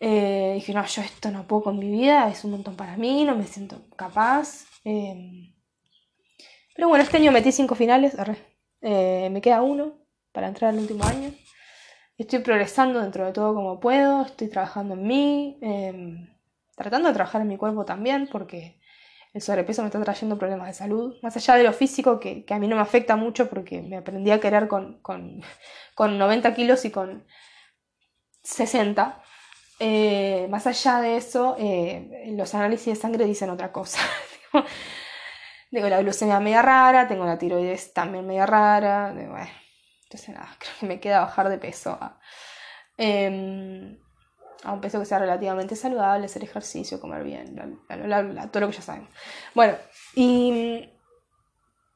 Eh, dije, no, yo esto no puedo con mi vida, es un montón para mí, no me siento capaz. Em, pero bueno, este año metí cinco finales, eh, me queda uno para entrar al último año. Estoy progresando dentro de todo como puedo, estoy trabajando en mí, em, tratando de trabajar en mi cuerpo también, porque el sobrepeso me está trayendo problemas de salud, más allá de lo físico, que, a mí no me afecta mucho porque me aprendí a querer con, con, con 90 kilos y con 60. Eh, más allá de eso, eh, los análisis de sangre dicen otra cosa. (laughs) tengo la glucemia media rara, tengo la tiroides también media rara. Entonces nada, (laughs) creo que me queda bajar de peso em, a, un peso que sea relativamente saludable, hacer ejercicio, comer bien, todo lo que ya saben. Bueno, y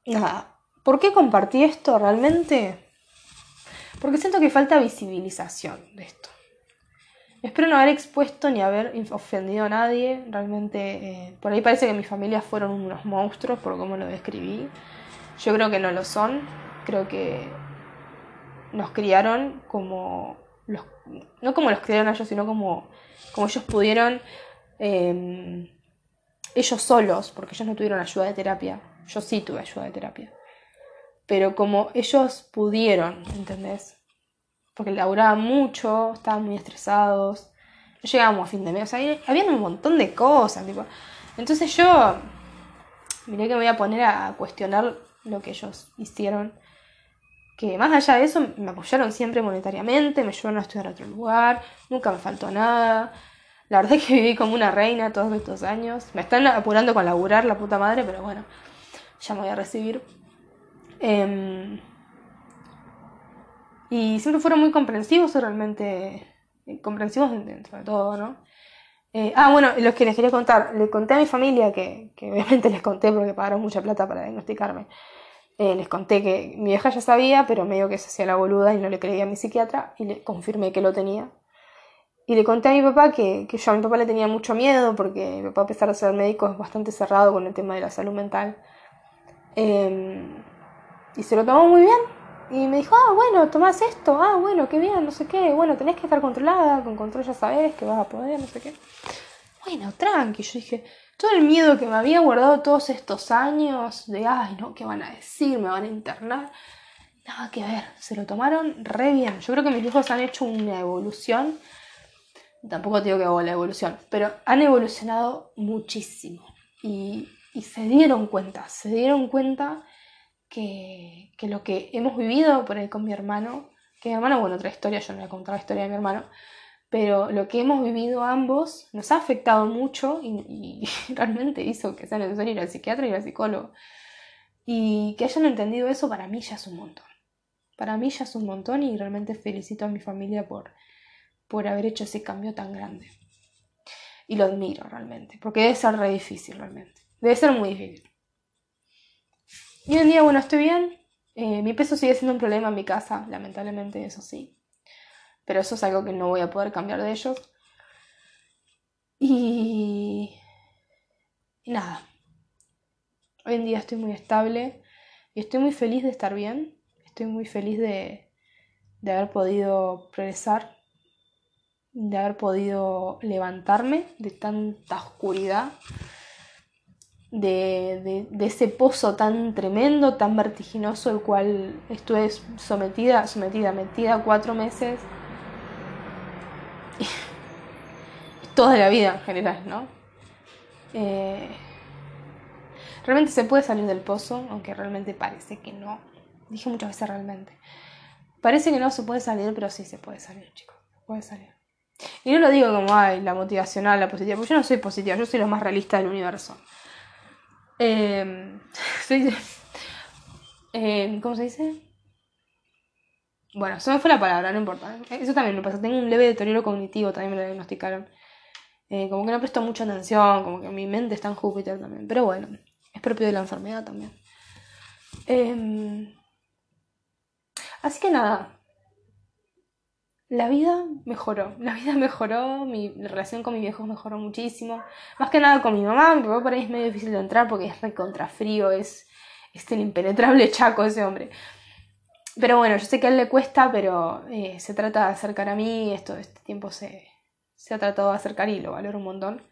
nada, ¿por qué compartí esto realmente? Porque siento que falta visibilización de esto. Espero no haber expuesto ni haber ofendido a nadie. Realmente, eh, por ahí parece que mi familia fueron unos monstruos por cómo lo describí. Yo creo que no lo son. Creo que nos criaron como los, no como los criaron ellos, sino como, como ellos pudieron em, ellos solos, porque ellos no tuvieron ayuda de terapia. Yo sí tuve ayuda de terapia. Pero como ellos pudieron, ¿entendés? Porque laburaban mucho, estaban muy estresados, no llegábamos a fin de mes, o había un montón de cosas. Entonces yo, miré que me voy a poner a cuestionar lo que ellos hicieron, que más allá de eso me apoyaron siempre monetariamente, me ayudaron a estudiar a otro lugar, nunca me faltó nada. La verdad es que viví como una reina todos estos años. Me están apurando con laburar, la puta madre, pero bueno, ya me voy a recibir. Eh, y siempre fueron muy comprensivos, realmente eh, comprensivos dentro de todo, ¿no? Eh, ah, bueno, lo que les quería contar, le conté a mi familia, que, que (laughs) obviamente les conté porque pagaron mucha plata para diagnosticarme. Eh, les conté que mi vieja ya sabía, pero medio que se hacía la boluda y no le creía a mi psiquiatra y le confirmé que lo tenía. Y le conté a mi papá que, que yo a mi papá le tenía mucho miedo porque mi papá, a pesar de ser médico, es bastante cerrado con el tema de la salud mental. Em, y se lo tomó muy bien. Y me dijo, ah, bueno, tomás esto, ah, bueno, qué bien, no sé qué, bueno, tenés que estar controlada, con control ya sabes que vas a poder, no sé qué. Bueno, tranqui, yo dije, todo el miedo que me había guardado todos estos años de, ay, no, ¿qué van a decir? ¿Me van a internar? Nada que ver, se lo tomaron re bien. Yo creo que mis hijos han hecho una evolución, tampoco digo que hago la evolución, pero han evolucionado muchísimo. Y, y se dieron cuenta, se dieron cuenta que, que, lo que hemos vivido por ahí con mi hermano, que mi hermano, bueno, otra historia, yo no voy a contar la historia de mi hermano, pero lo que hemos vivido ambos nos ha afectado mucho y, (laughs) realmente hizo que sea necesario ir al psiquiatra y al psicólogo. Y que hayan entendido eso para mí ya es un montón. Para mí ya es un montón y realmente felicito a mi familia por, por haber hecho ese cambio tan grande. Y lo admiro realmente, porque debe ser re difícil realmente. Debe ser muy difícil. Y en día, bueno, estoy bien. Eh, mi peso sigue siendo un problema en mi casa, lamentablemente, eso sí pero eso es algo que no voy a poder cambiar de ellos. Y, y nada, hoy en día estoy muy estable y estoy muy feliz de estar bien, estoy muy feliz de, de haber podido progresar, de haber podido levantarme de tanta oscuridad. De, de, ese pozo tan tremendo, tan vertiginoso, el cual estuve sometida, sometida, metida cuatro meses (laughs) toda la vida en general, ¿no? Eh, realmente se puede salir del pozo, aunque realmente parece que no. Dije muchas veces realmente. Parece que no se puede salir, pero sí se puede salir, chicos. puede salir. Y no lo digo como, ay, la motivacional, la positiva, porque yo no soy positiva, yo soy lo más realista del universo. (laughs) Soy, eh, ¿Cómo se dice? Bueno, se me fue la palabra, no importa. Eso también me pasa. Tengo un leve deterioro cognitivo, también me lo diagnosticaron. Eh, como que no presto mucha atención, como que mi mente está en Júpiter también. Pero bueno, es propio de la enfermedad también. Em, así que nada. La vida mejoró, la vida mejoró, mi relación con mis viejos mejoró muchísimo. Más que nada con mi mamá, mi por ahí es medio difícil de entrar porque es recontrafrío, es, es el impenetrable chaco ese hombre. Pero bueno, yo sé que a él le cuesta, pero eh, se trata de acercar a mí, esto, este tiempo se, se ha tratado de acercar y lo valoro un montón.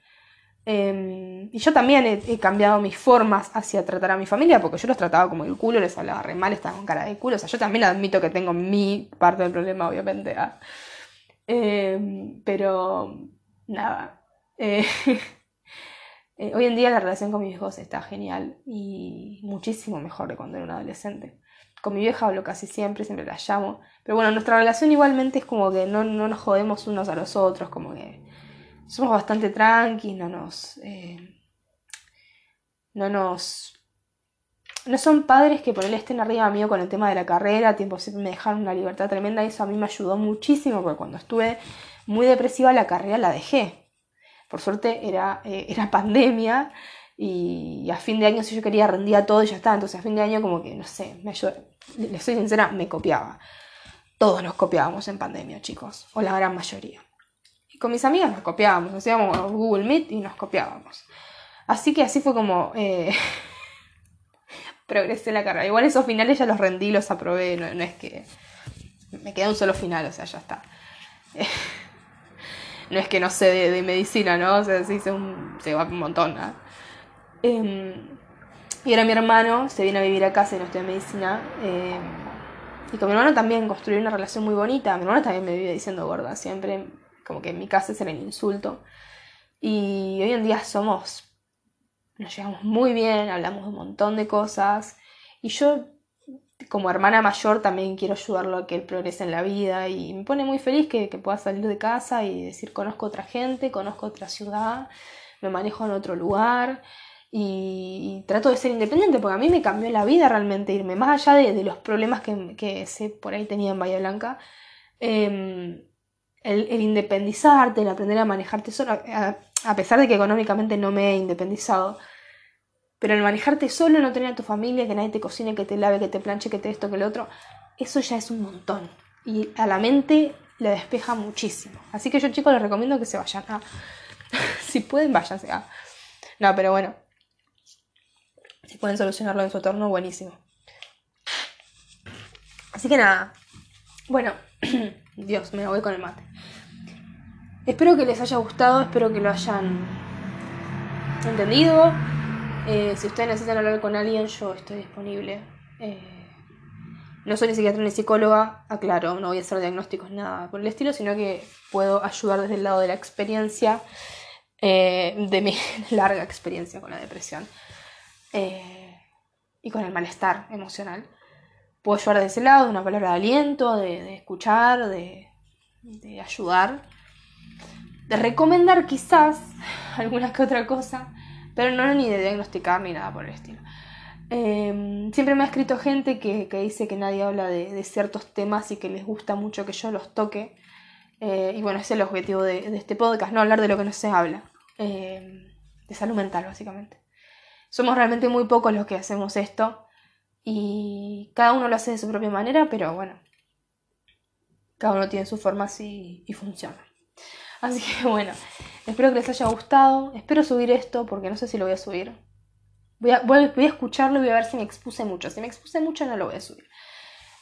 Em, y yo también he, cambiado mis formas hacia tratar a mi familia, porque yo los trataba como el culo, les hablaba re mal, estaban con cara de culo. O sea, yo también admito que tengo mi parte del problema, obviamente. Em, pero, nada. Eh, (laughs) eh, hoy en día la relación con mis hijos está genial y muchísimo mejor de cuando era un adolescente. Con mi vieja hablo casi siempre, siempre la llamo. Pero bueno, nuestra relación igualmente es como que no, no nos jodemos unos a los otros, como que somos bastante tranqui, no nos... Eh, no nos... No son padres que por él estén arriba mío con el tema de la carrera, tiempo siempre me dejaron una libertad tremenda y eso a mí me ayudó muchísimo porque cuando estuve muy depresiva la carrera la dejé. Por suerte era, eh, era (laughs) pandemia y a fin de año si yo quería rendía todo y ya está. Entonces a fin de año como que, no sé, me ayudó les soy sincera, me copiaba. Todos nos copiábamos en pandemia, chicos, o la gran mayoría. Y con mis amigas nos copiábamos, hacíamos Google Meet y nos copiábamos. Así que así fue como eh, (laughs) progresé la carrera. Igual esos finales ya los rendí, los aprobé, no, es que me queda un solo final, o sea, ya está. (laughs) no es que no sé de, medicina, ¿no? O sea, se, hizo un, se va un montón, ¿no? Em, y ahora mi hermano se viene a vivir a casa y no estudia medicina. Eh, y con mi hermano también construí una relación muy bonita. Mi hermano también me vive diciendo gorda, siempre. Como que en mi casa era el insulto. Y hoy en día somos. Nos llevamos muy bien, hablamos de un montón de cosas. Y yo, como hermana mayor, también quiero ayudarlo a que él progrese en la vida. Y me pone muy feliz que, que pueda salir de casa y decir: conozco otra gente, conozco otra ciudad, me manejo en otro lugar y, trato de ser independiente porque a mí me cambió la vida realmente irme, más allá de, los problemas que, que sé por ahí tenía en Bahía Blanca. Em, el, independizarte, el aprender a manejarte solo, a, pesar de que económicamente no me he independizado, pero el manejarte solo, no tener a tu familia, que nadie te cocine, que te lave, que te planche, que te esto, que lo otro, eso ya es un montón. Y a la mente le despeja muchísimo. Así que yo chicos les recomiendo que se vayan a... (laughs) si pueden, váyanse a... No, pero bueno. Si pueden solucionarlo en su entorno, buenísimo. Así que nada. Bueno, (clears throat) Dios, me voy con el mate. Espero que les haya gustado, espero que lo hayan entendido. Eh, si ustedes necesitan hablar con alguien, yo estoy disponible. Eh, no soy ni psiquiatra ni psicóloga, aclaro, no voy a hacer diagnósticos, nada por el estilo, sino que puedo ayudar desde el lado de la experiencia, eh, de mi (laughs) larga experiencia con la depresión y con el malestar emocional. Puedo ayudar desde ese lado, de una palabra de aliento, de, escuchar, de, de ayudar, de recomendar quizás (laughs) alguna que otra cosa, pero no ni de diagnosticar ni nada por el estilo. Em, siempre me ha escrito gente que, dice que nadie habla de, ciertos temas y que les gusta mucho que yo los toque. Eh, y bueno, ese es el objetivo de, este podcast, no hablar de lo que no se habla. Em, de salud mental, básicamente. Somos realmente muy pocos los que hacemos esto. Y cada uno lo hace de su propia manera, pero bueno. Cada uno tiene sus formas y, y funciona. Así que (laughs) bueno, espero que les haya gustado. Espero subir esto porque no sé si lo voy a subir. Voy a, voy, a escucharlo y voy a ver si me expuse mucho. Si me expuse mucho no lo voy a subir.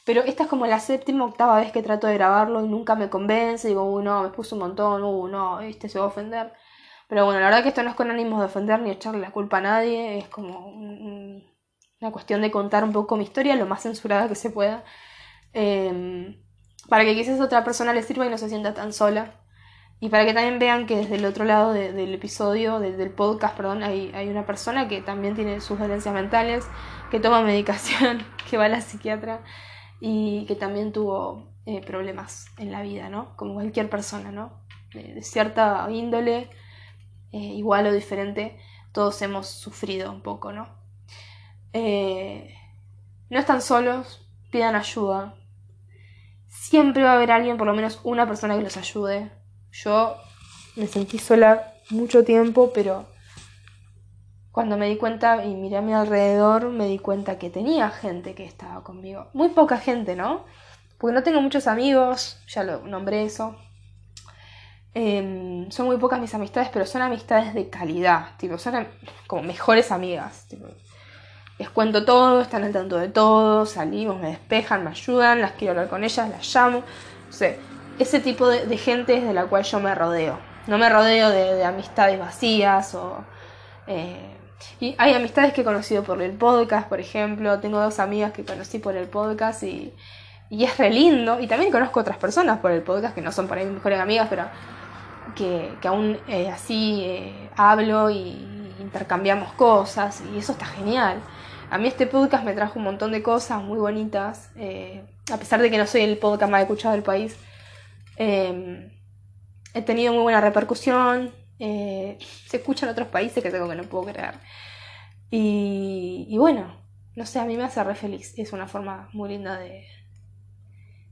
Pero esta es como la séptima, octava vez que trato de grabarlo y nunca me convence. Digo, uh, no, me expuse un montón, uh, no, este se va a ofender. Pero bueno, la verdad que esto no es con ánimos de ofender ni echarle la culpa a nadie. Es como una cuestión de contar un poco mi historia lo más censurada que se pueda. Em, para que quizás otra persona le sirva y no se sienta tan sola. Y para que también vean que desde el otro lado del episodio, del podcast, perdón, hay, hay, una persona que también tiene sus dolencias mentales, que toma (laughs) medicación, que va a la psiquiatra y que también tuvo eh, problemas en la vida, ¿no? Como cualquier persona, ¿no? De, cierta índole, eh, igual o diferente, todos hemos sufrido un poco, ¿no? Eh, no están solos, pidan ayuda. Siempre va a haber alguien, por lo menos una persona que los ayude yo me sentí sola mucho tiempo, pero cuando me di cuenta y miré a mi alrededor, me di cuenta que tenía gente que estaba conmigo. Muy poca gente, ¿no? Porque no tengo muchos amigos, ya lo nombré eso. Em, son muy pocas mis amistades, pero son amistades de calidad, tipo, son como mejores amigas. Les cuento todo, están al tanto de todo, salimos, me despejan, me ayudan, las quiero hablar con ellas, las llamo. No sé, ese tipo de, gente es de la cual yo me rodeo. No me rodeo de, amistades vacías o... Eh, y hay amistades que he conocido por el podcast, por ejemplo. Tengo dos amigas que conocí por el podcast y, y es re lindo. Y también conozco otras personas por el podcast que no son para mí mejores amigas, pero que, que aún eh, así eh, hablo y intercambiamos cosas y eso está genial. A mí este podcast me trajo un montón de cosas muy bonitas, a pesar de que no soy el podcast más escuchado del país. Em, he tenido muy buena repercusión. Eh, se escucha en otros países que tengo que no puedo creer. Y, bueno, no sé, a mí me hace re feliz. Es una forma muy linda de,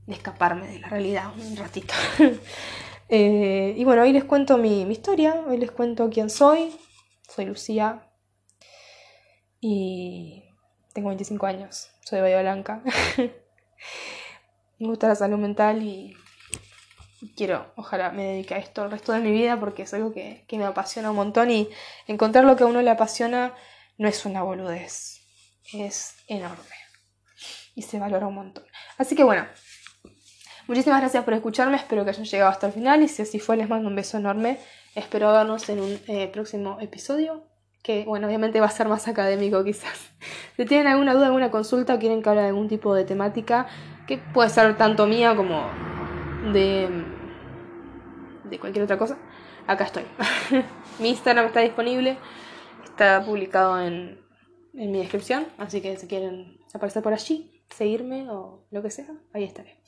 de escaparme de la realidad un ratito. (laughs) Eh, y bueno, hoy les cuento mi, mi, historia, hoy les cuento quién soy. Soy Lucía y tengo 25 años, soy de Bahía Blanca. (laughs) me gusta la salud mental y quiero, ojalá me dedique a esto el resto de mi vida porque es algo que, me apasiona un montón y encontrar lo que a uno le apasiona no es una boludez, es enorme y se valora un montón. Así que bueno, muchísimas gracias por escucharme, espero que hayan llegado hasta el final y si así fue les mando un beso enorme, espero vernos en un eh, próximo episodio que bueno, obviamente va a ser más académico quizás. (laughs) Si tienen alguna duda, alguna consulta o quieren que hable de algún tipo de temática, que puede ser tanto mía como de, de cualquier otra cosa, acá estoy. (laughs) mi Instagram está disponible, está publicado en, en mi descripción, así que si quieren aparecer por allí, seguirme o lo que sea, ahí estaré.